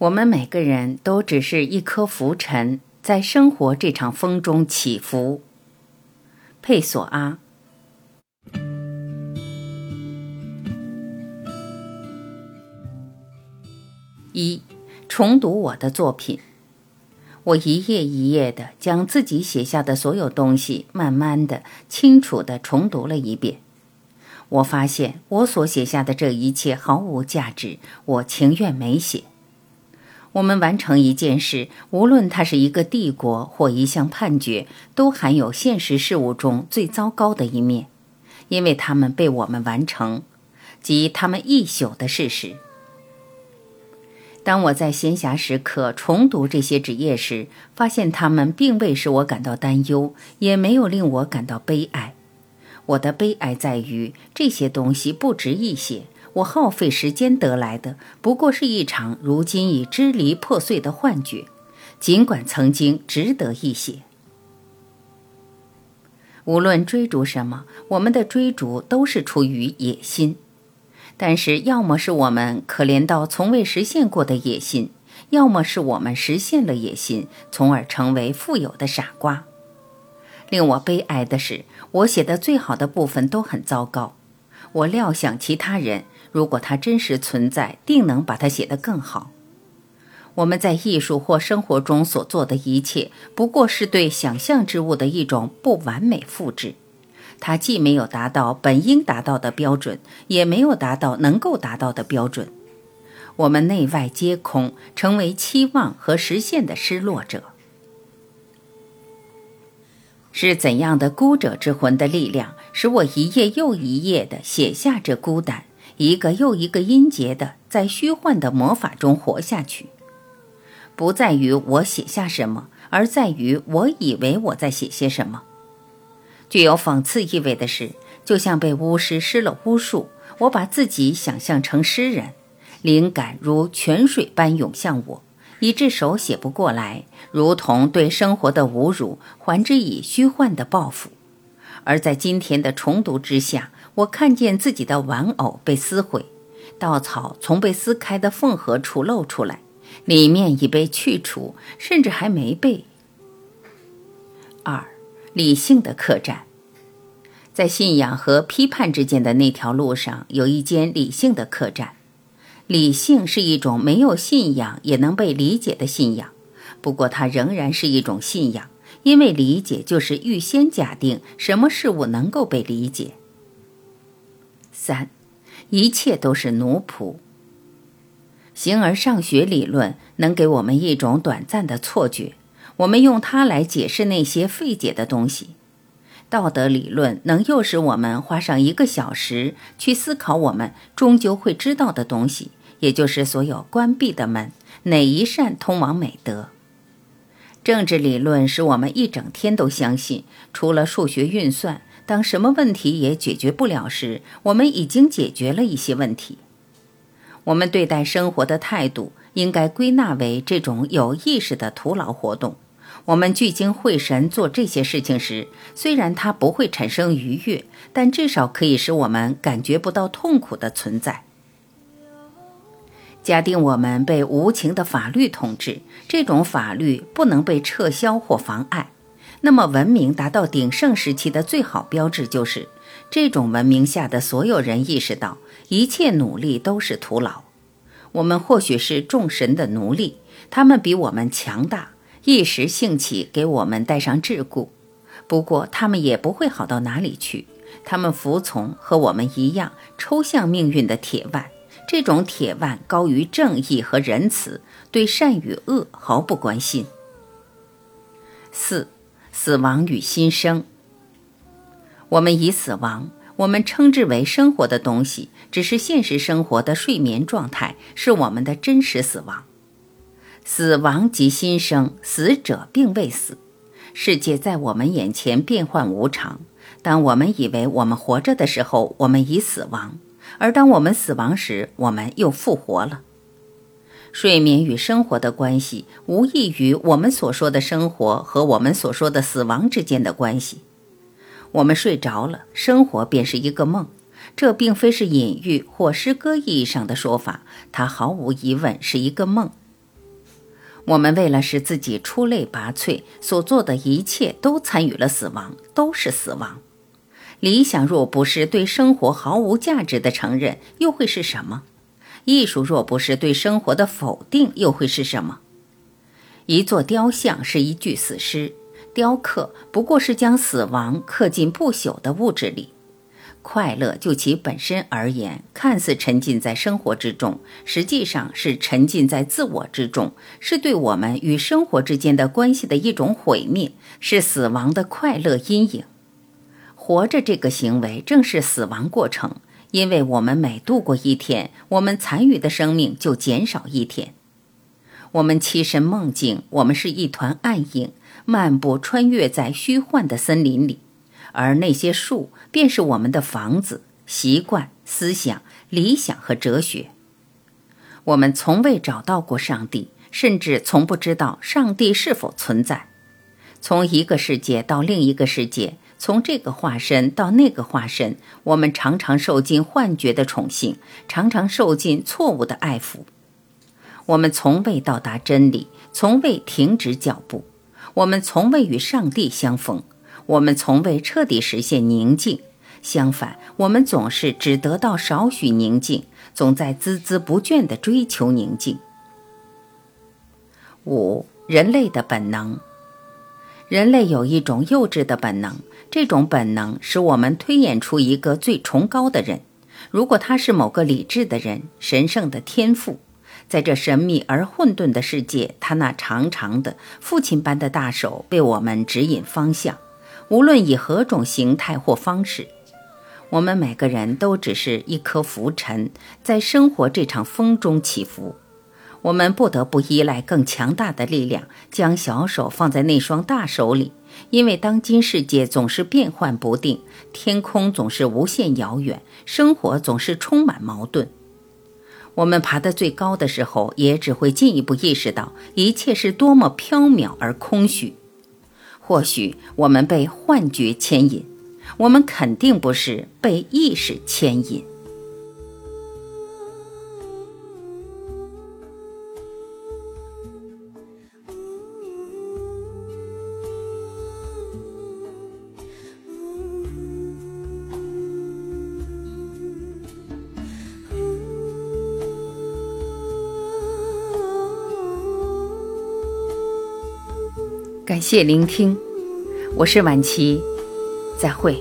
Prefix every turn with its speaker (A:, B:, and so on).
A: 我们每个人都只是一颗浮尘，在生活这场风中起伏。佩索阿。一，重读我的作品。我一页一页的将自己写下的所有东西，慢慢的、清楚的重读了一遍。我发现我所写下的这一切毫无价值，我情愿没写。我们完成一件事，无论它是一个帝国或一项判决，都含有现实事物中最糟糕的一面，因为它们被我们完成，即它们一宿的事实。当我在闲暇时刻重读这些纸页时，发现它们并未使我感到担忧，也没有令我感到悲哀。我的悲哀在于这些东西不值一写。我耗费时间得来的，不过是一场如今已支离破碎的幻觉，尽管曾经值得一写。无论追逐什么，我们的追逐都是出于野心，但是要么是我们可怜到从未实现过的野心，要么是我们实现了野心，从而成为富有的傻瓜。令我悲哀的是，我写的最好的部分都很糟糕。我料想其他人。如果它真实存在，定能把它写得更好。我们在艺术或生活中所做的一切，不过是对想象之物的一种不完美复制。它既没有达到本应达到的标准，也没有达到能够达到的标准。我们内外皆空，成为期望和实现的失落者。是怎样的孤者之魂的力量，使我一页又一页地写下这孤单？一个又一个音节的在虚幻的魔法中活下去，不在于我写下什么，而在于我以为我在写些什么。具有讽刺意味的是，就像被巫师施了巫术，我把自己想象成诗人，灵感如泉水般涌向我，以致手写不过来，如同对生活的侮辱，还之以虚幻的报复。而在今天的重读之下。我看见自己的玩偶被撕毁，稻草从被撕开的缝合处露出来，里面已被去除，甚至还没被。二，理性的客栈，在信仰和批判之间的那条路上，有一间理性的客栈。理性是一种没有信仰也能被理解的信仰，不过它仍然是一种信仰，因为理解就是预先假定什么事物能够被理解。三，一切都是奴仆。形而上学理论能给我们一种短暂的错觉，我们用它来解释那些费解的东西。道德理论能诱使我们花上一个小时去思考我们终究会知道的东西，也就是所有关闭的门，哪一扇通往美德。政治理论使我们一整天都相信，除了数学运算。当什么问题也解决不了时，我们已经解决了一些问题。我们对待生活的态度应该归纳为这种有意识的徒劳活动。我们聚精会神做这些事情时，虽然它不会产生愉悦，但至少可以使我们感觉不到痛苦的存在。假定我们被无情的法律统治，这种法律不能被撤销或妨碍。那么，文明达到鼎盛时期的最好标志，就是这种文明下的所有人意识到，一切努力都是徒劳。我们或许是众神的奴隶，他们比我们强大，一时兴起给我们带上桎梏。不过，他们也不会好到哪里去。他们服从和我们一样抽象命运的铁腕，这种铁腕高于正义和仁慈，对善与恶毫不关心。四。死亡与新生。我们以死亡，我们称之为生活的东西，只是现实生活的睡眠状态，是我们的真实死亡。死亡即新生，死者并未死。世界在我们眼前变幻无常。当我们以为我们活着的时候，我们已死亡；而当我们死亡时，我们又复活了。睡眠与生活的关系，无异于我们所说的生活和我们所说的死亡之间的关系。我们睡着了，生活便是一个梦。这并非是隐喻或诗歌意义上的说法，它毫无疑问是一个梦。我们为了使自己出类拔萃，所做的一切都参与了死亡，都是死亡。理想若不是对生活毫无价值的承认，又会是什么？艺术若不是对生活的否定，又会是什么？一座雕像是一具死尸，雕刻不过是将死亡刻进不朽的物质里。快乐就其本身而言，看似沉浸在生活之中，实际上是沉浸在自我之中，是对我们与生活之间的关系的一种毁灭，是死亡的快乐阴影。活着这个行为正是死亡过程，因为我们每度过一天，我们残余的生命就减少一天。我们栖身梦境，我们是一团暗影，漫步穿越在虚幻的森林里，而那些树便是我们的房子、习惯、思想、理想和哲学。我们从未找到过上帝，甚至从不知道上帝是否存在。从一个世界到另一个世界。从这个化身到那个化身，我们常常受尽幻觉的宠幸，常常受尽错误的爱抚。我们从未到达真理，从未停止脚步。我们从未与上帝相逢，我们从未彻底实现宁静。相反，我们总是只得到少许宁静，总在孜孜不倦地追求宁静。五、人类的本能。人类有一种幼稚的本能。这种本能使我们推演出一个最崇高的人。如果他是某个理智的人、神圣的天赋，在这神秘而混沌的世界，他那长长的父亲般的大手为我们指引方向，无论以何种形态或方式。我们每个人都只是一颗浮尘，在生活这场风中起伏。我们不得不依赖更强大的力量，将小手放在那双大手里。因为当今世界总是变幻不定，天空总是无限遥远，生活总是充满矛盾。我们爬得最高的时候，也只会进一步意识到一切是多么缥缈而空虚。或许我们被幻觉牵引，我们肯定不是被意识牵引。感谢聆听，我是晚琪，再会。